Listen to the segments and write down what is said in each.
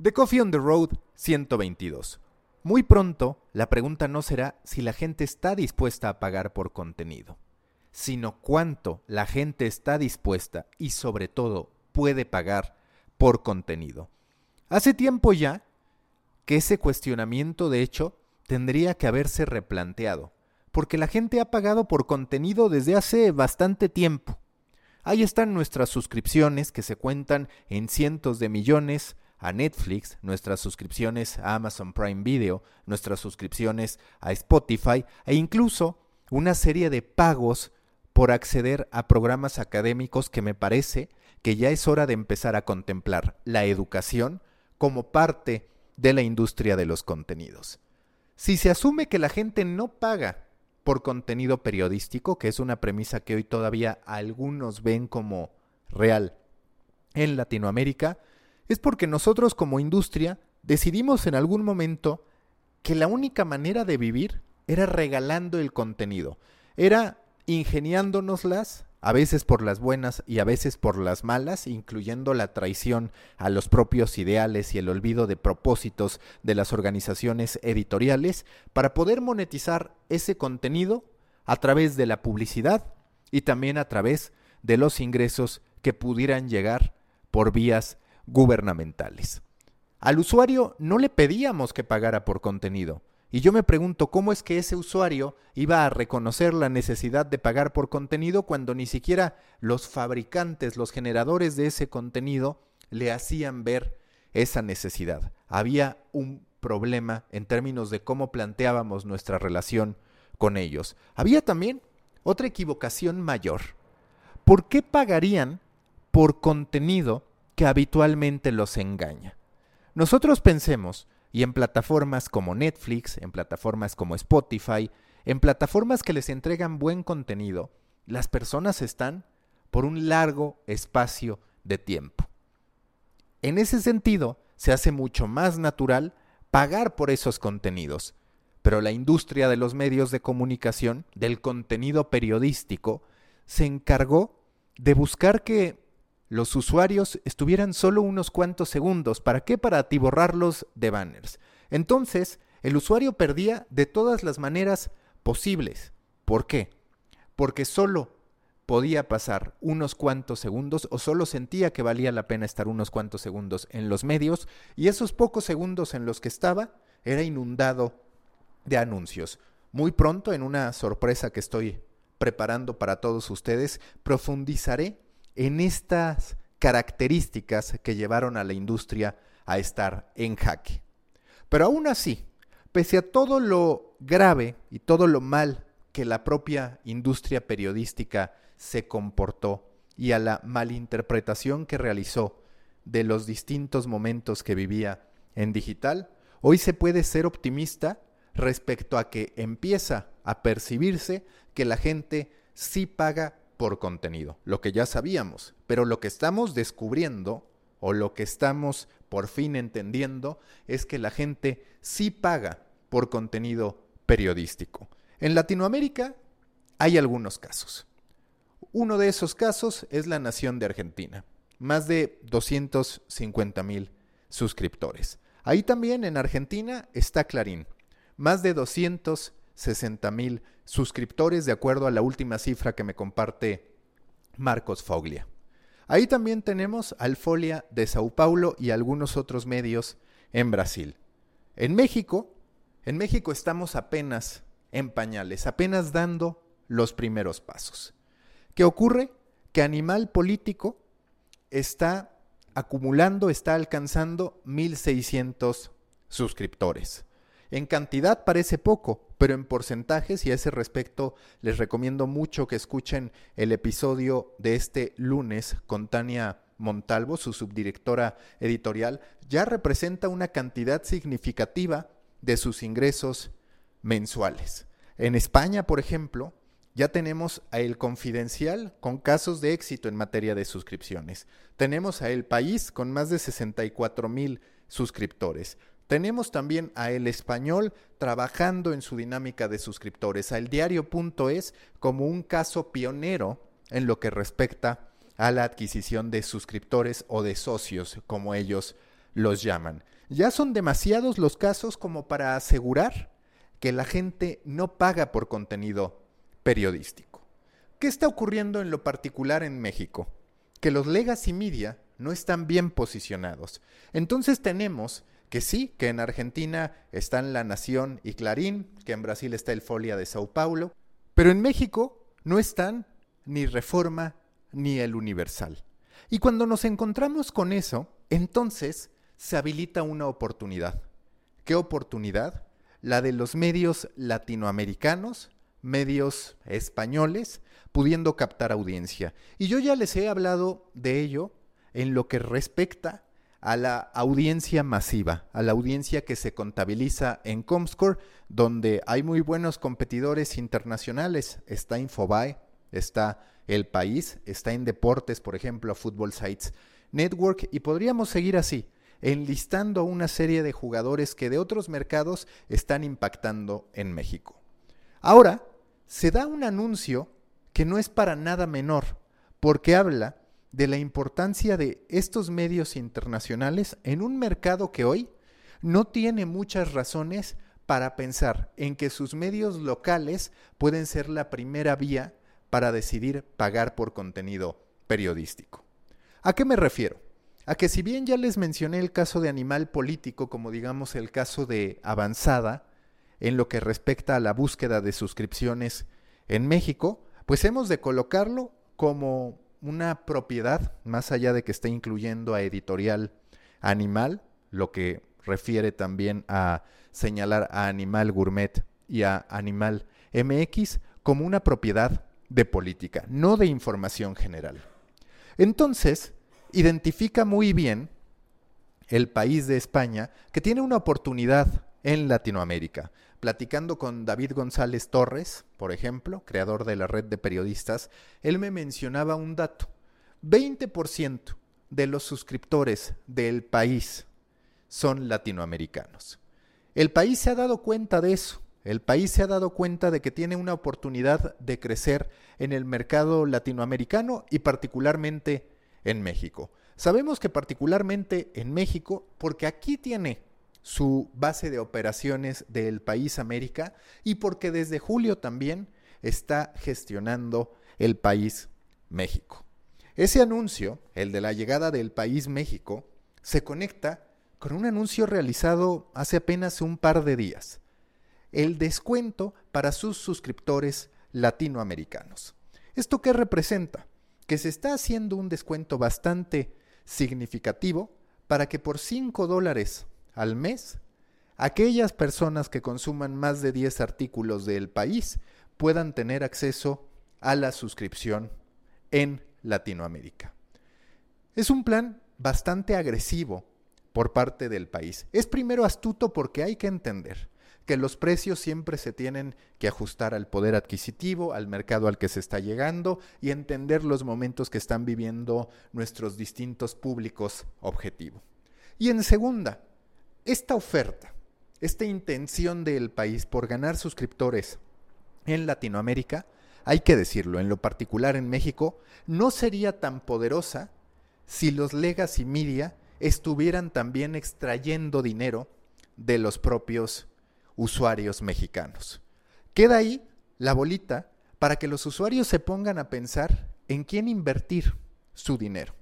The Coffee on the Road 122. Muy pronto, la pregunta no será si la gente está dispuesta a pagar por contenido, sino cuánto la gente está dispuesta y sobre todo puede pagar por contenido. Hace tiempo ya que ese cuestionamiento de hecho tendría que haberse replanteado, porque la gente ha pagado por contenido desde hace bastante tiempo. Ahí están nuestras suscripciones que se cuentan en cientos de millones, a Netflix, nuestras suscripciones a Amazon Prime Video, nuestras suscripciones a Spotify e incluso una serie de pagos por acceder a programas académicos que me parece que ya es hora de empezar a contemplar la educación como parte de la industria de los contenidos. Si se asume que la gente no paga por contenido periodístico, que es una premisa que hoy todavía algunos ven como real en Latinoamérica, es porque nosotros como industria decidimos en algún momento que la única manera de vivir era regalando el contenido, era ingeniándonoslas, a veces por las buenas y a veces por las malas, incluyendo la traición a los propios ideales y el olvido de propósitos de las organizaciones editoriales, para poder monetizar ese contenido a través de la publicidad y también a través de los ingresos que pudieran llegar por vías gubernamentales. Al usuario no le pedíamos que pagara por contenido. Y yo me pregunto cómo es que ese usuario iba a reconocer la necesidad de pagar por contenido cuando ni siquiera los fabricantes, los generadores de ese contenido, le hacían ver esa necesidad. Había un problema en términos de cómo planteábamos nuestra relación con ellos. Había también otra equivocación mayor. ¿Por qué pagarían por contenido que habitualmente los engaña. Nosotros pensemos, y en plataformas como Netflix, en plataformas como Spotify, en plataformas que les entregan buen contenido, las personas están por un largo espacio de tiempo. En ese sentido, se hace mucho más natural pagar por esos contenidos, pero la industria de los medios de comunicación, del contenido periodístico, se encargó de buscar que los usuarios estuvieran solo unos cuantos segundos. ¿Para qué? Para atiborrarlos de banners. Entonces, el usuario perdía de todas las maneras posibles. ¿Por qué? Porque solo podía pasar unos cuantos segundos o solo sentía que valía la pena estar unos cuantos segundos en los medios y esos pocos segundos en los que estaba era inundado de anuncios. Muy pronto, en una sorpresa que estoy preparando para todos ustedes, profundizaré en estas características que llevaron a la industria a estar en jaque. Pero aún así, pese a todo lo grave y todo lo mal que la propia industria periodística se comportó y a la malinterpretación que realizó de los distintos momentos que vivía en digital, hoy se puede ser optimista respecto a que empieza a percibirse que la gente sí paga por contenido, lo que ya sabíamos, pero lo que estamos descubriendo o lo que estamos por fin entendiendo es que la gente sí paga por contenido periodístico. En Latinoamérica hay algunos casos. Uno de esos casos es la Nación de Argentina, más de 250 mil suscriptores. Ahí también en Argentina está Clarín, más de 260 mil suscriptores de acuerdo a la última cifra que me comparte Marcos Foglia. Ahí también tenemos al Folia de Sao Paulo y algunos otros medios en Brasil. En México, en México estamos apenas en pañales, apenas dando los primeros pasos. ¿Qué ocurre? Que Animal Político está acumulando, está alcanzando 1.600 suscriptores. En cantidad parece poco, pero en porcentajes y a ese respecto les recomiendo mucho que escuchen el episodio de este lunes con Tania Montalvo, su subdirectora editorial, ya representa una cantidad significativa de sus ingresos mensuales. En España, por ejemplo, ya tenemos a El Confidencial con casos de éxito en materia de suscripciones. Tenemos a El País con más de 64 mil suscriptores. Tenemos también a El Español trabajando en su dinámica de suscriptores, a El Diario.es como un caso pionero en lo que respecta a la adquisición de suscriptores o de socios, como ellos los llaman. Ya son demasiados los casos como para asegurar que la gente no paga por contenido periodístico. ¿Qué está ocurriendo en lo particular en México? Que los legacy media no están bien posicionados. Entonces tenemos que sí, que en Argentina están La Nación y Clarín, que en Brasil está el Folia de Sao Paulo, pero en México no están ni Reforma ni el Universal. Y cuando nos encontramos con eso, entonces se habilita una oportunidad. ¿Qué oportunidad? La de los medios latinoamericanos, medios españoles, pudiendo captar audiencia. Y yo ya les he hablado de ello en lo que respecta a la audiencia masiva, a la audiencia que se contabiliza en Comscore, donde hay muy buenos competidores internacionales. Está Infobae, está El País, está en Deportes, por ejemplo, Football Sites Network, y podríamos seguir así, enlistando una serie de jugadores que de otros mercados están impactando en México. Ahora, se da un anuncio que no es para nada menor, porque habla de la importancia de estos medios internacionales en un mercado que hoy no tiene muchas razones para pensar en que sus medios locales pueden ser la primera vía para decidir pagar por contenido periodístico. ¿A qué me refiero? A que si bien ya les mencioné el caso de Animal Político como digamos el caso de Avanzada, en lo que respecta a la búsqueda de suscripciones en México, pues hemos de colocarlo como una propiedad, más allá de que esté incluyendo a editorial animal, lo que refiere también a señalar a Animal Gourmet y a Animal MX como una propiedad de política, no de información general. Entonces, identifica muy bien el país de España que tiene una oportunidad en Latinoamérica. Platicando con David González Torres, por ejemplo, creador de la red de periodistas, él me mencionaba un dato. 20% de los suscriptores del país son latinoamericanos. El país se ha dado cuenta de eso. El país se ha dado cuenta de que tiene una oportunidad de crecer en el mercado latinoamericano y particularmente en México. Sabemos que particularmente en México, porque aquí tiene su base de operaciones del país América y porque desde julio también está gestionando el país México. Ese anuncio, el de la llegada del país México, se conecta con un anuncio realizado hace apenas un par de días, el descuento para sus suscriptores latinoamericanos. ¿Esto qué representa? Que se está haciendo un descuento bastante significativo para que por 5 dólares al mes, aquellas personas que consuman más de 10 artículos del país puedan tener acceso a la suscripción en Latinoamérica. Es un plan bastante agresivo por parte del país. Es primero astuto porque hay que entender que los precios siempre se tienen que ajustar al poder adquisitivo, al mercado al que se está llegando y entender los momentos que están viviendo nuestros distintos públicos objetivo. Y en segunda, esta oferta, esta intención del país por ganar suscriptores en Latinoamérica, hay que decirlo, en lo particular en México, no sería tan poderosa si los legacy media estuvieran también extrayendo dinero de los propios usuarios mexicanos. Queda ahí la bolita para que los usuarios se pongan a pensar en quién invertir su dinero.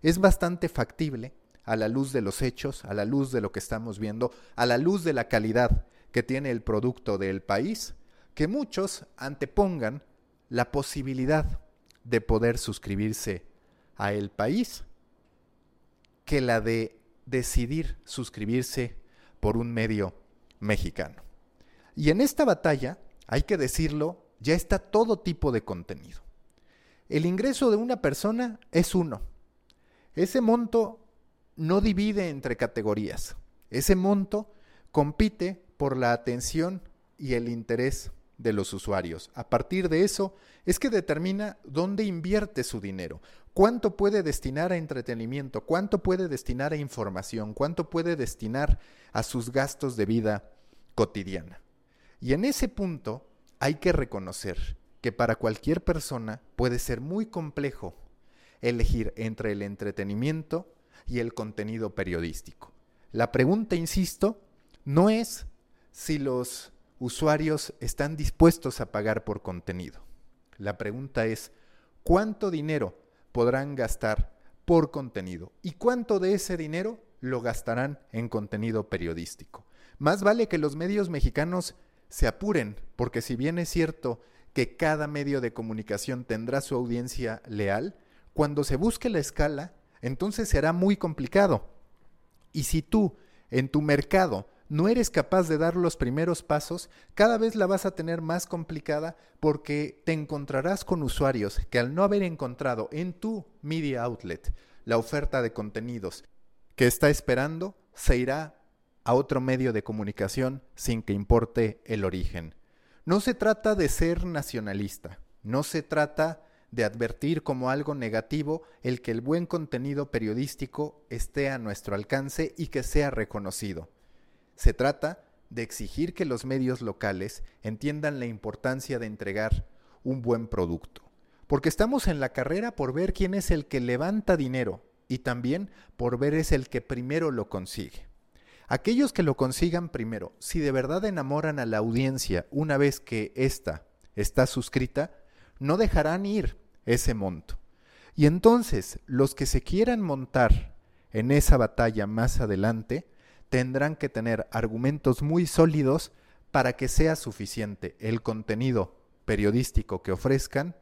Es bastante factible a la luz de los hechos, a la luz de lo que estamos viendo, a la luz de la calidad que tiene el producto del país, que muchos antepongan la posibilidad de poder suscribirse a el país que la de decidir suscribirse por un medio mexicano. Y en esta batalla, hay que decirlo, ya está todo tipo de contenido. El ingreso de una persona es uno. Ese monto no divide entre categorías. Ese monto compite por la atención y el interés de los usuarios. A partir de eso es que determina dónde invierte su dinero, cuánto puede destinar a entretenimiento, cuánto puede destinar a información, cuánto puede destinar a sus gastos de vida cotidiana. Y en ese punto hay que reconocer que para cualquier persona puede ser muy complejo elegir entre el entretenimiento y el contenido periodístico. La pregunta, insisto, no es si los usuarios están dispuestos a pagar por contenido. La pregunta es, ¿cuánto dinero podrán gastar por contenido? ¿Y cuánto de ese dinero lo gastarán en contenido periodístico? Más vale que los medios mexicanos se apuren, porque si bien es cierto que cada medio de comunicación tendrá su audiencia leal, cuando se busque la escala, entonces será muy complicado. Y si tú, en tu mercado, no eres capaz de dar los primeros pasos, cada vez la vas a tener más complicada porque te encontrarás con usuarios que al no haber encontrado en tu media outlet la oferta de contenidos que está esperando, se irá a otro medio de comunicación sin que importe el origen. No se trata de ser nacionalista, no se trata de advertir como algo negativo el que el buen contenido periodístico esté a nuestro alcance y que sea reconocido. Se trata de exigir que los medios locales entiendan la importancia de entregar un buen producto, porque estamos en la carrera por ver quién es el que levanta dinero y también por ver es el que primero lo consigue. Aquellos que lo consigan primero, si de verdad enamoran a la audiencia una vez que ésta está suscrita, no dejarán ir ese monto. Y entonces los que se quieran montar en esa batalla más adelante tendrán que tener argumentos muy sólidos para que sea suficiente el contenido periodístico que ofrezcan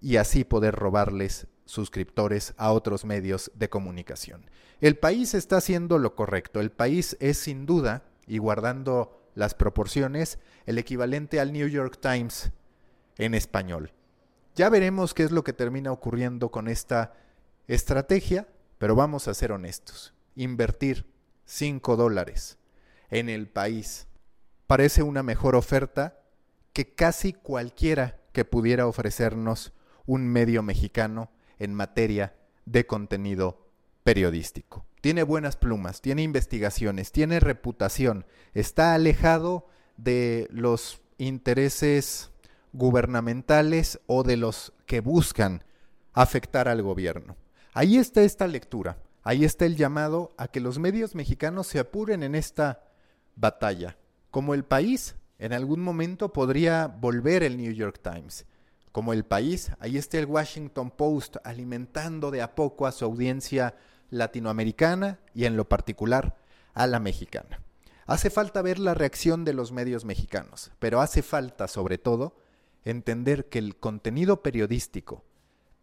y así poder robarles suscriptores a otros medios de comunicación. El país está haciendo lo correcto. El país es sin duda, y guardando las proporciones, el equivalente al New York Times en español. Ya veremos qué es lo que termina ocurriendo con esta estrategia, pero vamos a ser honestos. Invertir 5 dólares en el país parece una mejor oferta que casi cualquiera que pudiera ofrecernos un medio mexicano en materia de contenido periodístico. Tiene buenas plumas, tiene investigaciones, tiene reputación, está alejado de los intereses gubernamentales o de los que buscan afectar al gobierno. Ahí está esta lectura, ahí está el llamado a que los medios mexicanos se apuren en esta batalla. Como el país, en algún momento podría volver el New York Times como el país, ahí está el Washington Post alimentando de a poco a su audiencia latinoamericana y en lo particular a la mexicana. Hace falta ver la reacción de los medios mexicanos, pero hace falta sobre todo entender que el contenido periodístico,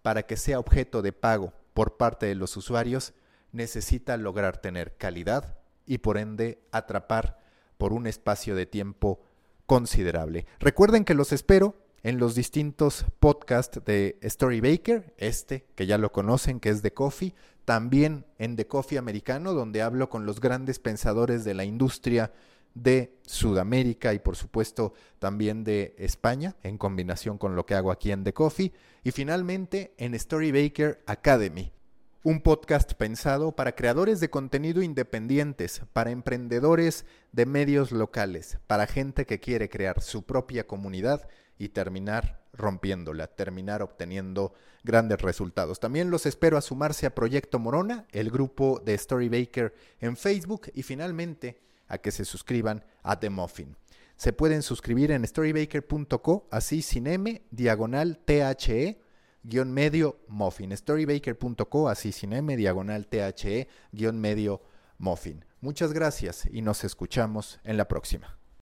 para que sea objeto de pago por parte de los usuarios, necesita lograr tener calidad y por ende atrapar por un espacio de tiempo considerable. Recuerden que los espero en los distintos podcasts de Story Baker, este que ya lo conocen, que es de Coffee, también en The Coffee Americano, donde hablo con los grandes pensadores de la industria de Sudamérica y por supuesto también de España, en combinación con lo que hago aquí en The Coffee, y finalmente en Story Baker Academy, un podcast pensado para creadores de contenido independientes, para emprendedores de medios locales, para gente que quiere crear su propia comunidad y terminar rompiéndola, terminar obteniendo grandes resultados. También los espero a sumarse a Proyecto Morona, el grupo de Storybaker en Facebook y finalmente a que se suscriban a The Muffin. Se pueden suscribir en storybaker.co, así sin M, diagonal THE, guion medio Muffin. Storybaker.co, así sin M, diagonal THE, guion medio Muffin. Muchas gracias y nos escuchamos en la próxima.